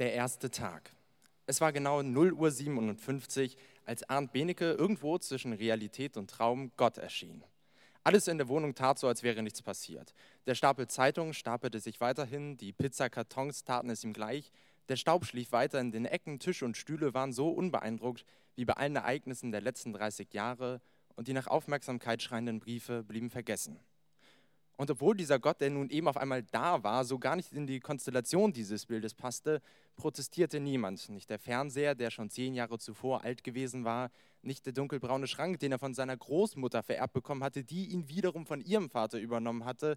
Der erste Tag. Es war genau 0 Uhr 57, als Arndt Benecke irgendwo zwischen Realität und Traum Gott erschien. Alles in der Wohnung tat so, als wäre nichts passiert. Der Stapel Zeitungen stapelte sich weiterhin, die Pizzakartons taten es ihm gleich, der Staub schlief weiter in den Ecken, Tische und Stühle waren so unbeeindruckt wie bei allen Ereignissen der letzten 30 Jahre und die nach Aufmerksamkeit schreienden Briefe blieben vergessen. Und obwohl dieser Gott, der nun eben auf einmal da war, so gar nicht in die Konstellation dieses Bildes passte, protestierte niemand. Nicht der Fernseher, der schon zehn Jahre zuvor alt gewesen war, nicht der dunkelbraune Schrank, den er von seiner Großmutter vererbt bekommen hatte, die ihn wiederum von ihrem Vater übernommen hatte.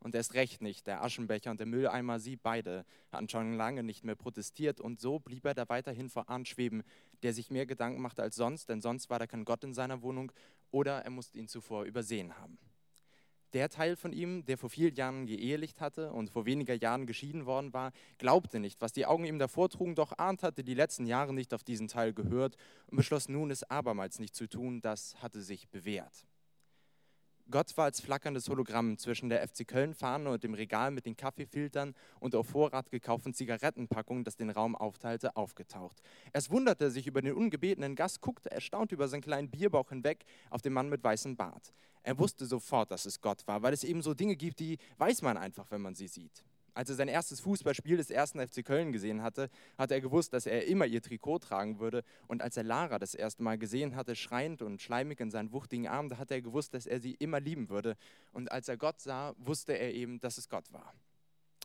Und erst recht nicht, der Aschenbecher und der Mülleimer, sie beide hatten schon lange nicht mehr protestiert. Und so blieb er da weiterhin vor Arndt schweben, der sich mehr Gedanken machte als sonst, denn sonst war da kein Gott in seiner Wohnung oder er musste ihn zuvor übersehen haben der Teil von ihm, der vor vielen Jahren geehelicht hatte und vor weniger Jahren geschieden worden war, glaubte nicht, was die Augen ihm davor trugen, doch ahnt hatte die letzten Jahre nicht auf diesen Teil gehört und beschloss nun, es abermals nicht zu tun. Das hatte sich bewährt. Gott war als flackerndes Hologramm zwischen der FC Köln-Fahne und dem Regal mit den Kaffeefiltern und auf Vorrat gekauften Zigarettenpackungen, das den Raum aufteilte, aufgetaucht. Es wunderte sich über den ungebetenen Gast, guckte erstaunt über seinen kleinen Bierbauch hinweg auf den Mann mit weißem Bart. Er wusste sofort, dass es Gott war, weil es eben so Dinge gibt, die weiß man einfach, wenn man sie sieht. Als er sein erstes Fußballspiel des ersten FC Köln gesehen hatte, hatte er gewusst, dass er immer ihr Trikot tragen würde. Und als er Lara das erste Mal gesehen hatte, schreiend und schleimig in seinen wuchtigen Armen, da hatte er gewusst, dass er sie immer lieben würde. Und als er Gott sah, wusste er eben, dass es Gott war.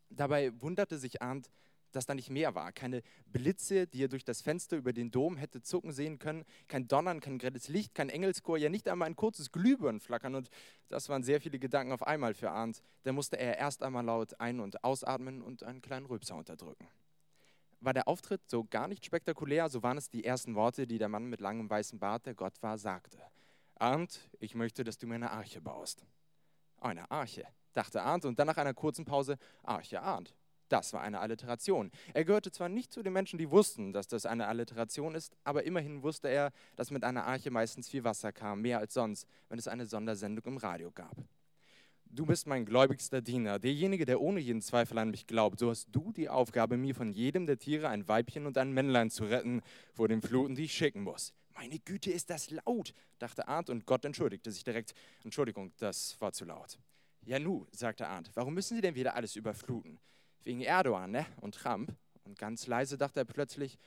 Dabei wunderte sich Arndt, dass da nicht mehr war. Keine Blitze, die er durch das Fenster über den Dom hätte zucken sehen können, kein Donnern, kein grelles Licht, kein Engelschor, ja nicht einmal ein kurzes Glühbirnenflackern. Und das waren sehr viele Gedanken auf einmal für Arndt. Da musste er erst einmal laut ein- und ausatmen und einen kleinen Rülpser unterdrücken. War der Auftritt so gar nicht spektakulär, so waren es die ersten Worte, die der Mann mit langem weißem Bart, der Gott war, sagte. Arndt, ich möchte, dass du mir eine Arche baust. Eine Arche, dachte Arndt und dann nach einer kurzen Pause, Arche Arndt. Das war eine Alliteration. Er gehörte zwar nicht zu den Menschen, die wussten, dass das eine Alliteration ist, aber immerhin wusste er, dass mit einer Arche meistens viel Wasser kam, mehr als sonst, wenn es eine Sondersendung im Radio gab. Du bist mein gläubigster Diener, derjenige, der ohne jeden Zweifel an mich glaubt. So hast du die Aufgabe, mir von jedem der Tiere ein Weibchen und ein Männlein zu retten, vor den Fluten, die ich schicken muss. Meine Güte, ist das laut, dachte Arndt und Gott entschuldigte sich direkt. Entschuldigung, das war zu laut. Ja, nu, sagte Arndt, warum müssen Sie denn wieder alles überfluten? Wegen Erdogan ne? und Trump. Und ganz leise dachte er plötzlich,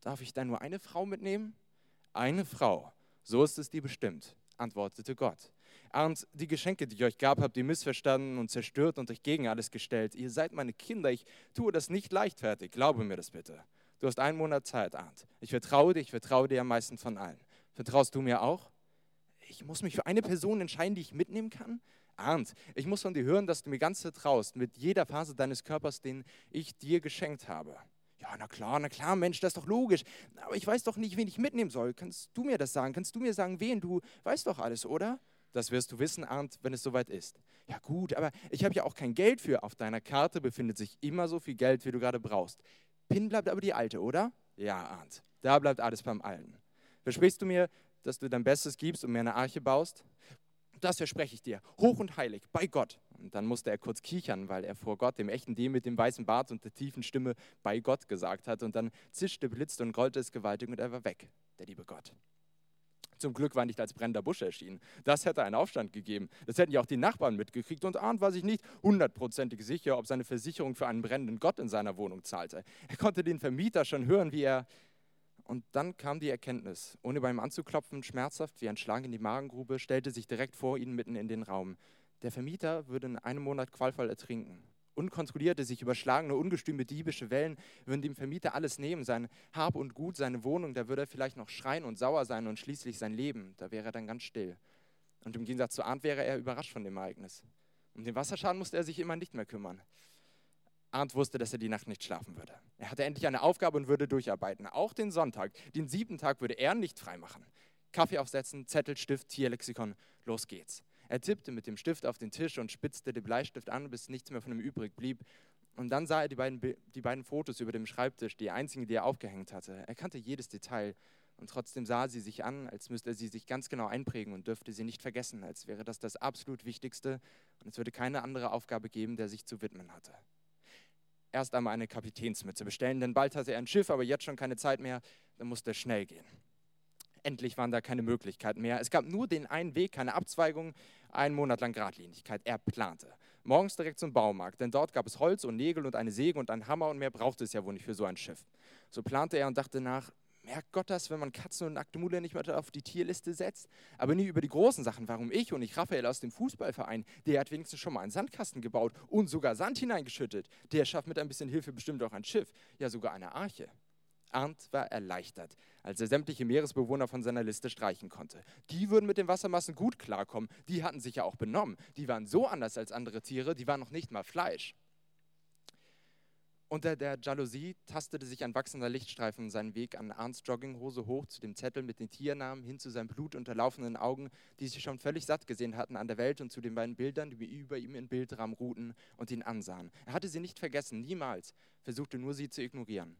darf ich da nur eine Frau mitnehmen? Eine Frau, so ist es dir bestimmt, antwortete Gott. Und die Geschenke, die ich euch gab, habt ihr missverstanden und zerstört und euch gegen alles gestellt. Ihr seid meine Kinder, ich tue das nicht leichtfertig, glaube mir das bitte. Du hast einen Monat Zeit, Arndt. Ich vertraue dir, ich vertraue dir am meisten von allen. Vertraust du mir auch? Ich muss mich für eine Person entscheiden, die ich mitnehmen kann? Arndt, ich muss von dir hören, dass du mir ganz vertraust mit jeder Phase deines Körpers, den ich dir geschenkt habe. Ja, na klar, na klar, Mensch, das ist doch logisch. Aber ich weiß doch nicht, wen ich mitnehmen soll. Kannst du mir das sagen? Kannst du mir sagen, wen? Du weißt doch alles, oder? Das wirst du wissen, Arndt, wenn es soweit ist. Ja gut, aber ich habe ja auch kein Geld für. Auf deiner Karte befindet sich immer so viel Geld, wie du gerade brauchst. PIN bleibt aber die alte, oder? Ja, Arndt, da bleibt alles beim Alten. Versprichst du mir, dass du dein Bestes gibst und mir eine Arche baust? Das verspreche ich dir, hoch und heilig, bei Gott. Und dann musste er kurz kichern, weil er vor Gott, dem echten dem mit dem weißen Bart und der tiefen Stimme, bei Gott gesagt hat. Und dann zischte, blitzte und grollte es gewaltig und er war weg, der liebe Gott. Zum Glück war nicht als brennender Busch erschienen. Das hätte einen Aufstand gegeben. Das hätten ja auch die Nachbarn mitgekriegt. Und Arndt war sich nicht hundertprozentig sicher, ob seine Versicherung für einen brennenden Gott in seiner Wohnung zahlte. Er konnte den Vermieter schon hören, wie er und dann kam die Erkenntnis. Ohne beim Anzuklopfen, schmerzhaft wie ein Schlag in die Magengrube, stellte sich direkt vor ihnen mitten in den Raum. Der Vermieter würde in einem Monat qualvoll ertrinken. Unkontrollierte, sich überschlagene, ungestüme diebische Wellen würden dem Vermieter alles nehmen, sein Hab und Gut, seine Wohnung, da würde er vielleicht noch schreien und sauer sein und schließlich sein Leben, da wäre er dann ganz still. Und im Gegensatz zu Arndt wäre er überrascht von dem Ereignis. Um den Wasserschaden musste er sich immer nicht mehr kümmern. Arndt wusste, dass er die Nacht nicht schlafen würde. Er hatte endlich eine Aufgabe und würde durcharbeiten. Auch den Sonntag, den siebten Tag, würde er nicht freimachen. Kaffee aufsetzen, Zettel, Stift, Tierlexikon, los geht's. Er tippte mit dem Stift auf den Tisch und spitzte den Bleistift an, bis nichts mehr von ihm übrig blieb. Und dann sah er die beiden, die beiden Fotos über dem Schreibtisch, die einzigen, die er aufgehängt hatte. Er kannte jedes Detail. Und trotzdem sah sie sich an, als müsste er sie sich ganz genau einprägen und dürfte sie nicht vergessen, als wäre das das absolut Wichtigste und es würde keine andere Aufgabe geben, der sich zu widmen hatte. Erst einmal eine Kapitänsmütze bestellen, denn bald hatte er ein Schiff, aber jetzt schon keine Zeit mehr, dann musste es schnell gehen. Endlich waren da keine Möglichkeiten mehr. Es gab nur den einen Weg, keine Abzweigung, einen Monat lang Gradlinigkeit. Er plante. Morgens direkt zum Baumarkt, denn dort gab es Holz und Nägel und eine Säge und einen Hammer und mehr brauchte es ja wohl nicht für so ein Schiff. So plante er und dachte nach, merkt Gott das, wenn man Katzen und nackte Mule nicht mehr auf die Tierliste setzt? Aber nie über die großen Sachen. Warum ich und nicht Raphael aus dem Fußballverein? Der hat wenigstens schon mal einen Sandkasten gebaut und sogar Sand hineingeschüttet. Der schafft mit ein bisschen Hilfe bestimmt auch ein Schiff, ja sogar eine Arche. Arndt war erleichtert, als er sämtliche Meeresbewohner von seiner Liste streichen konnte. Die würden mit den Wassermassen gut klarkommen. Die hatten sich ja auch benommen. Die waren so anders als andere Tiere, die waren noch nicht mal Fleisch. Unter der Jalousie tastete sich ein wachsender Lichtstreifen seinen Weg an Arndts Jogginghose hoch zu dem Zettel mit den Tiernamen, hin zu seinen blutunterlaufenden Augen, die sich schon völlig satt gesehen hatten an der Welt und zu den beiden Bildern, die über ihm in Bildrahmen ruhten und ihn ansahen. Er hatte sie nicht vergessen, niemals, versuchte nur sie zu ignorieren.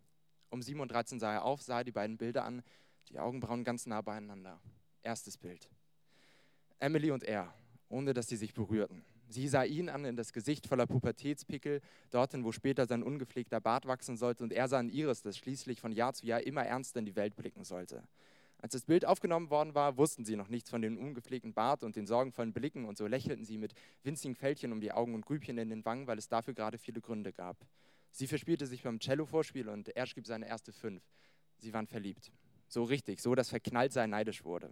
Um 7.13 Uhr sah er auf, sah die beiden Bilder an, die Augenbrauen ganz nah beieinander. Erstes Bild. Emily und er, ohne dass sie sich berührten. Sie sah ihn an in das Gesicht voller Pubertätspickel, dorthin, wo später sein ungepflegter Bart wachsen sollte, und er sah in ihres, das schließlich von Jahr zu Jahr immer ernster in die Welt blicken sollte. Als das Bild aufgenommen worden war, wussten sie noch nichts von dem ungepflegten Bart und den sorgenvollen Blicken, und so lächelten sie mit winzigen Fältchen um die Augen und Grübchen in den Wangen, weil es dafür gerade viele Gründe gab. Sie verspielte sich beim Cello-Vorspiel und er schrieb seine erste Fünf. Sie waren verliebt. So richtig, so dass Verknalltsein neidisch wurde.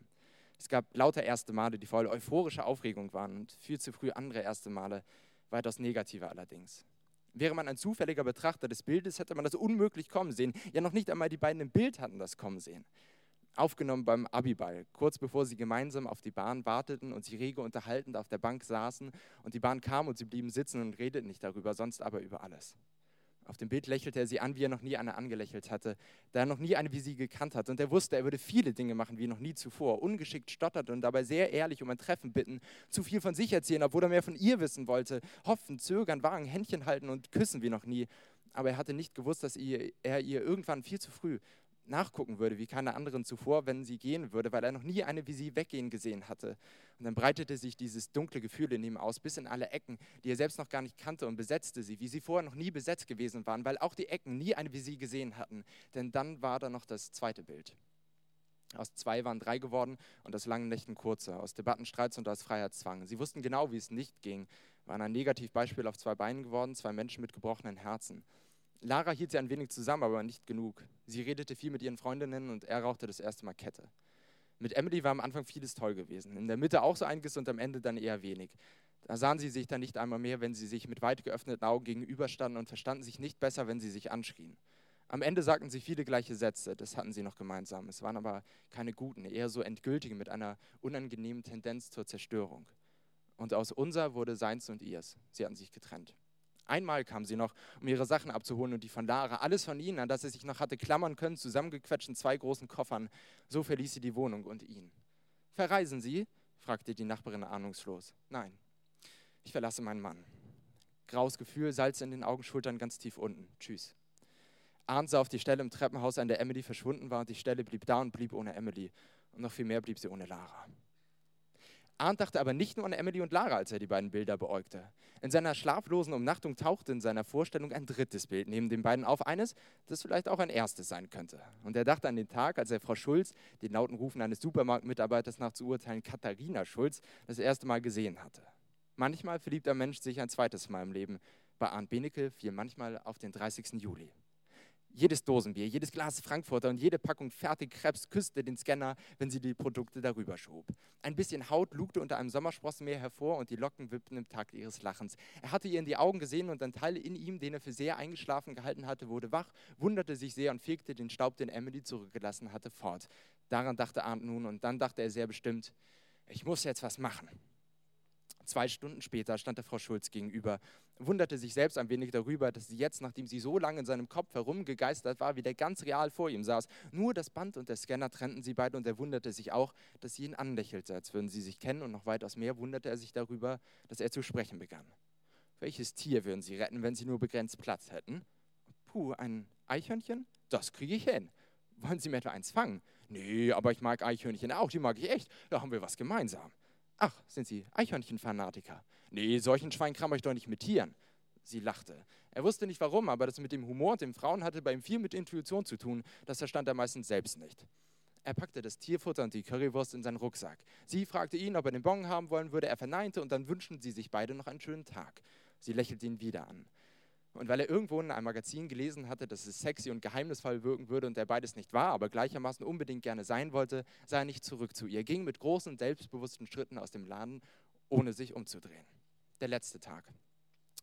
Es gab lauter erste Male, die voll euphorische Aufregung waren und viel zu früh andere erste Male, weitaus negativer allerdings. Wäre man ein zufälliger Betrachter des Bildes, hätte man das unmöglich kommen sehen. Ja, noch nicht einmal die beiden im Bild hatten das kommen sehen. Aufgenommen beim Abiball, kurz bevor sie gemeinsam auf die Bahn warteten und sie rege unterhaltend auf der Bank saßen und die Bahn kam und sie blieben sitzen und redeten nicht darüber, sonst aber über alles. Auf dem Bild lächelte er sie an, wie er noch nie eine angelächelt hatte, da er noch nie eine wie sie gekannt hatte. Und er wusste, er würde viele Dinge machen wie noch nie zuvor. Ungeschickt stotterte und dabei sehr ehrlich um ein Treffen bitten, zu viel von sich erzählen, obwohl er mehr von ihr wissen wollte. Hoffen, zögern, wagen, Händchen halten und küssen wie noch nie. Aber er hatte nicht gewusst, dass er ihr irgendwann viel zu früh nachgucken würde, wie keine anderen zuvor, wenn sie gehen würde, weil er noch nie eine wie sie weggehen gesehen hatte. Und dann breitete sich dieses dunkle Gefühl in ihm aus, bis in alle Ecken, die er selbst noch gar nicht kannte und besetzte sie, wie sie vorher noch nie besetzt gewesen waren, weil auch die Ecken nie eine wie sie gesehen hatten. Denn dann war da noch das zweite Bild. Aus zwei waren drei geworden und aus langen Nächten kurze, aus Debatten, Streits und aus Freiheitszwang. Sie wussten genau, wie es nicht ging, waren ein Negativbeispiel auf zwei Beinen geworden, zwei Menschen mit gebrochenen Herzen. Lara hielt sie ein wenig zusammen, aber nicht genug. Sie redete viel mit ihren Freundinnen und er rauchte das erste Mal Kette. Mit Emily war am Anfang vieles toll gewesen. In der Mitte auch so einiges und am Ende dann eher wenig. Da sahen sie sich dann nicht einmal mehr, wenn sie sich mit weit geöffneten Augen gegenüberstanden und verstanden sich nicht besser, wenn sie sich anschrien. Am Ende sagten sie viele gleiche Sätze, das hatten sie noch gemeinsam. Es waren aber keine guten, eher so endgültige mit einer unangenehmen Tendenz zur Zerstörung. Und aus unser wurde seins und ihrs. Sie hatten sich getrennt. Einmal kam sie noch, um ihre Sachen abzuholen und die von Lara. Alles von ihnen, an das sie sich noch hatte klammern können, zusammengequetscht in zwei großen Koffern. So verließ sie die Wohnung und ihn. Verreisen Sie? fragte die Nachbarin ahnungslos. Nein, ich verlasse meinen Mann. Graues Gefühl, Salz in den Augen, Schultern ganz tief unten. Tschüss. Arndt sah auf die Stelle im Treppenhaus, an der Emily verschwunden war, und die Stelle blieb da und blieb ohne Emily. Und noch viel mehr blieb sie ohne Lara. Arndt dachte aber nicht nur an Emily und Lara, als er die beiden Bilder beäugte. In seiner schlaflosen Umnachtung tauchte in seiner Vorstellung ein drittes Bild neben den beiden auf, eines, das vielleicht auch ein erstes sein könnte. Und er dachte an den Tag, als er Frau Schulz, den lauten Rufen eines Supermarktmitarbeiters nach zu urteilen Katharina Schulz, das erste Mal gesehen hatte. Manchmal verliebt ein Mensch sich ein zweites Mal im Leben. Bei Arndt Benecke fiel manchmal auf den 30. Juli. Jedes Dosenbier, jedes Glas Frankfurter und jede Packung Fertigkrebs küsste den Scanner, wenn sie die Produkte darüber schob. Ein bisschen Haut lugte unter einem Sommersprossenmeer hervor und die Locken wippten im Takt ihres Lachens. Er hatte ihr in die Augen gesehen und ein Teil in ihm, den er für sehr eingeschlafen gehalten hatte, wurde wach, wunderte sich sehr und fegte den Staub, den Emily zurückgelassen hatte, fort. Daran dachte Arndt nun und dann dachte er sehr bestimmt, ich muss jetzt was machen. Zwei Stunden später stand er Frau Schulz gegenüber, wunderte sich selbst ein wenig darüber, dass sie jetzt, nachdem sie so lange in seinem Kopf herumgegeistert war, wieder ganz real vor ihm saß. Nur das Band und der Scanner trennten sie beide und er wunderte sich auch, dass sie ihn anlächelte, als würden sie sich kennen und noch weitaus mehr wunderte er sich darüber, dass er zu sprechen begann. Welches Tier würden sie retten, wenn sie nur begrenzt Platz hätten? Puh, ein Eichhörnchen? Das kriege ich hin. Wollen Sie mir etwa eins fangen? Nee, aber ich mag Eichhörnchen auch, die mag ich echt. Da haben wir was gemeinsam. Ach, sind Sie Eichhörnchenfanatiker? Nee, solchen Schweinkram ich doch nicht mit Tieren. Sie lachte. Er wusste nicht warum, aber das mit dem Humor und den Frauen hatte bei ihm viel mit Intuition zu tun. Das verstand er meistens selbst nicht. Er packte das Tierfutter und die Currywurst in seinen Rucksack. Sie fragte ihn, ob er den Bon haben wollen würde. Er verneinte und dann wünschten sie sich beide noch einen schönen Tag. Sie lächelte ihn wieder an. Und weil er irgendwo in einem Magazin gelesen hatte, dass es sexy und geheimnisvoll wirken würde und er beides nicht war, aber gleichermaßen unbedingt gerne sein wollte, sah er nicht zurück zu ihr, ging mit großen, selbstbewussten Schritten aus dem Laden, ohne sich umzudrehen. Der letzte Tag.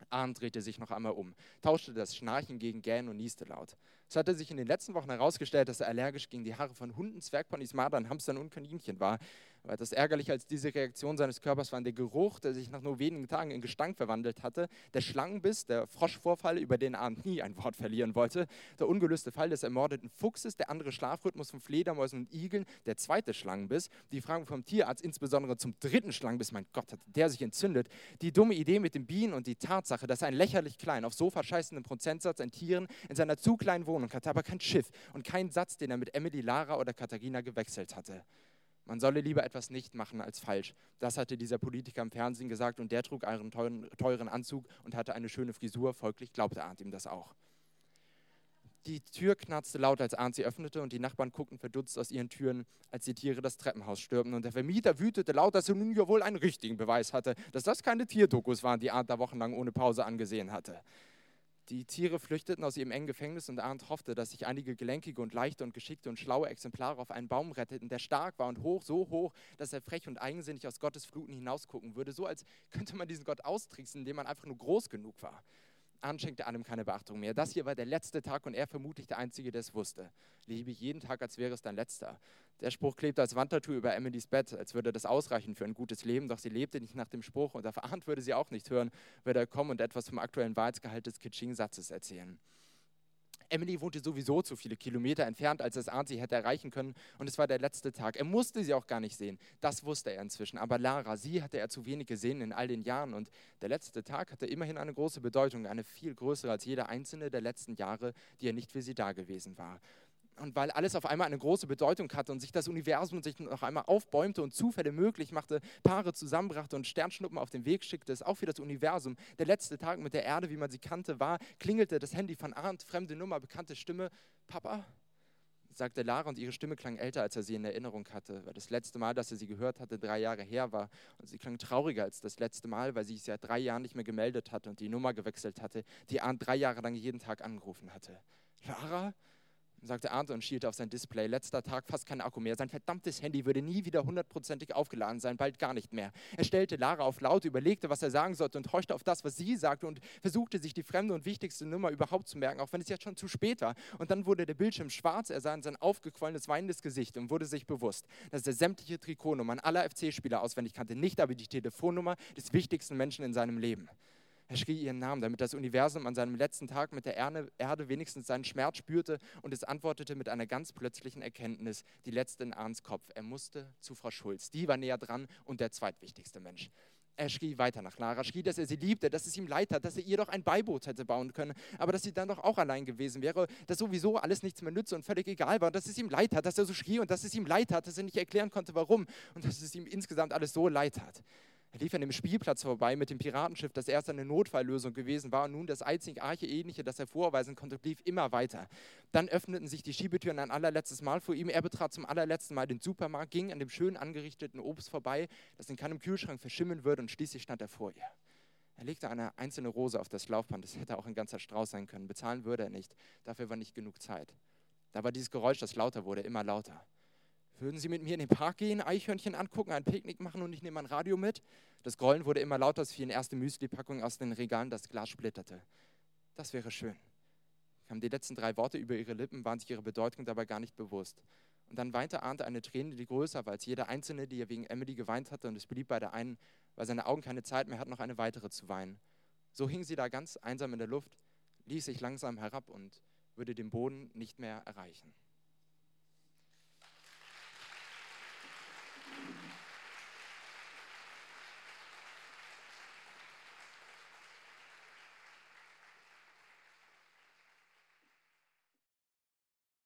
Arndt drehte sich noch einmal um, tauschte das Schnarchen gegen Gähnen und nieste laut. Es hatte sich in den letzten Wochen herausgestellt, dass er allergisch gegen die Haare von Hunden, Zwergponys, Madern, Hamstern und Kaninchen war. Aber etwas ärgerlicher als diese Reaktion seines Körpers war der Geruch, der sich nach nur wenigen Tagen in Gestank verwandelt hatte, der Schlangenbiss, der Froschvorfall, über den Arndt nie ein Wort verlieren wollte, der ungelöste Fall des ermordeten Fuchses, der andere Schlafrhythmus von Fledermäusen und Igeln, der zweite Schlangenbiss, die Fragen vom Tierarzt, insbesondere zum dritten Schlangenbiss, mein Gott, hat der sich entzündet, die dumme Idee mit den Bienen und die Tatsache, dass ein lächerlich klein, auf Sofa scheißenden Prozentsatz an Tieren in seiner zu kleinen Wohnung hatte, aber kein Schiff und keinen Satz, den er mit Emily, Lara oder Katharina gewechselt hatte. Man solle lieber etwas nicht machen als falsch. Das hatte dieser Politiker im Fernsehen gesagt und der trug einen teuren, teuren Anzug und hatte eine schöne Frisur. Folglich glaubte Arndt ihm das auch. Die Tür knarzte laut, als Arndt sie öffnete und die Nachbarn guckten verdutzt aus ihren Türen, als die Tiere das Treppenhaus stürmten. Und der Vermieter wütete laut, dass er nun ja wohl einen richtigen Beweis hatte, dass das keine Tierdokus waren, die Arndt da wochenlang ohne Pause angesehen hatte. Die Tiere flüchteten aus ihrem engen Gefängnis und Arndt hoffte, dass sich einige gelenkige und leichte und geschickte und schlaue Exemplare auf einen Baum retteten, der stark war und hoch, so hoch, dass er frech und eigensinnig aus Gottes Fluten hinausgucken würde, so als könnte man diesen Gott austricksen, indem man einfach nur groß genug war. Arndt schenkte allem keine Beachtung mehr. Das hier war der letzte Tag und er vermutlich der Einzige, der es wusste. Liebe jeden Tag, als wäre es dein letzter. Der Spruch klebte als Wandtattoo über Emilys Bett, als würde das ausreichen für ein gutes Leben, doch sie lebte nicht nach dem Spruch und auf Arndt würde sie auch nicht hören, würde er kommen und etwas vom aktuellen Wahrheitsgehalt des kitschigen Satzes erzählen. Emily wohnte sowieso zu viele Kilometer entfernt, als es Arndt sie hätte erreichen können. Und es war der letzte Tag. Er musste sie auch gar nicht sehen. Das wusste er inzwischen. Aber Lara, sie hatte er zu wenig gesehen in all den Jahren. Und der letzte Tag hatte immerhin eine große Bedeutung, eine viel größere als jeder einzelne der letzten Jahre, die er nicht für sie da gewesen war und weil alles auf einmal eine große Bedeutung hatte und sich das Universum sich noch einmal aufbäumte und Zufälle möglich machte, Paare zusammenbrachte und Sternschnuppen auf den Weg schickte, ist auch für das Universum. Der letzte Tag mit der Erde, wie man sie kannte, war, klingelte das Handy von Arndt, fremde Nummer, bekannte Stimme, Papa? sagte Lara und ihre Stimme klang älter, als er sie in Erinnerung hatte, weil das letzte Mal, dass er sie gehört hatte, drei Jahre her war. Und sie klang trauriger als das letzte Mal, weil sie sich seit drei Jahren nicht mehr gemeldet hatte und die Nummer gewechselt hatte, die Arndt drei Jahre lang jeden Tag angerufen hatte. Lara? Sagte Arndt und schielte auf sein Display. Letzter Tag, fast kein Akku mehr. Sein verdammtes Handy würde nie wieder hundertprozentig aufgeladen sein, bald gar nicht mehr. Er stellte Lara auf laut, überlegte, was er sagen sollte und horchte auf das, was sie sagte und versuchte sich die fremde und wichtigste Nummer überhaupt zu merken, auch wenn es jetzt schon zu spät war. Und dann wurde der Bildschirm schwarz, er sah in sein aufgequollenes, weinendes Gesicht und wurde sich bewusst, dass er sämtliche Trikotnummern aller FC-Spieler auswendig kannte, nicht aber die Telefonnummer des wichtigsten Menschen in seinem Leben. Er schrie ihren Namen, damit das Universum an seinem letzten Tag mit der Erde wenigstens seinen Schmerz spürte und es antwortete mit einer ganz plötzlichen Erkenntnis, die letzte in Arns Kopf. Er musste zu Frau Schulz. Die war näher dran und der zweitwichtigste Mensch. Er schrie weiter nach Lara, schrie, dass er sie liebte, dass es ihm leid hat, dass er ihr doch ein Beiboot hätte bauen können, aber dass sie dann doch auch allein gewesen wäre, dass sowieso alles nichts mehr nütze und völlig egal war, dass es ihm leid hat, dass er so schrie und dass es ihm leid hat, dass er nicht erklären konnte, warum und dass es ihm insgesamt alles so leid hat. Er lief an dem Spielplatz vorbei mit dem Piratenschiff, das erst eine Notfalllösung gewesen war und nun das einzig Arche-ähnliche, das er vorweisen konnte, lief immer weiter. Dann öffneten sich die Schiebetüren ein allerletztes Mal vor ihm. Er betrat zum allerletzten Mal den Supermarkt, ging an dem schön angerichteten Obst vorbei, das in keinem Kühlschrank verschimmeln würde und schließlich stand er vor ihr. Er legte eine einzelne Rose auf das Laufband, das hätte auch ein ganzer Strauß sein können. Bezahlen würde er nicht, dafür war nicht genug Zeit. Da war dieses Geräusch, das lauter wurde, immer lauter. Würden Sie mit mir in den Park gehen, Eichhörnchen angucken, ein Picknick machen und ich nehme ein Radio mit? Das Grollen wurde immer lauter, es fielen erste Müsli-Packungen aus den Regalen, das Glas splitterte. Das wäre schön. Kamen die letzten drei Worte über ihre Lippen, waren sich ihre Bedeutung dabei gar nicht bewusst. Und dann weinte Arndt eine Träne, die größer war als jede einzelne, die er wegen Emily geweint hatte, und es blieb bei der einen, weil seine Augen keine Zeit mehr hatten, noch eine weitere zu weinen. So hing sie da ganz einsam in der Luft, ließ sich langsam herab und würde den Boden nicht mehr erreichen.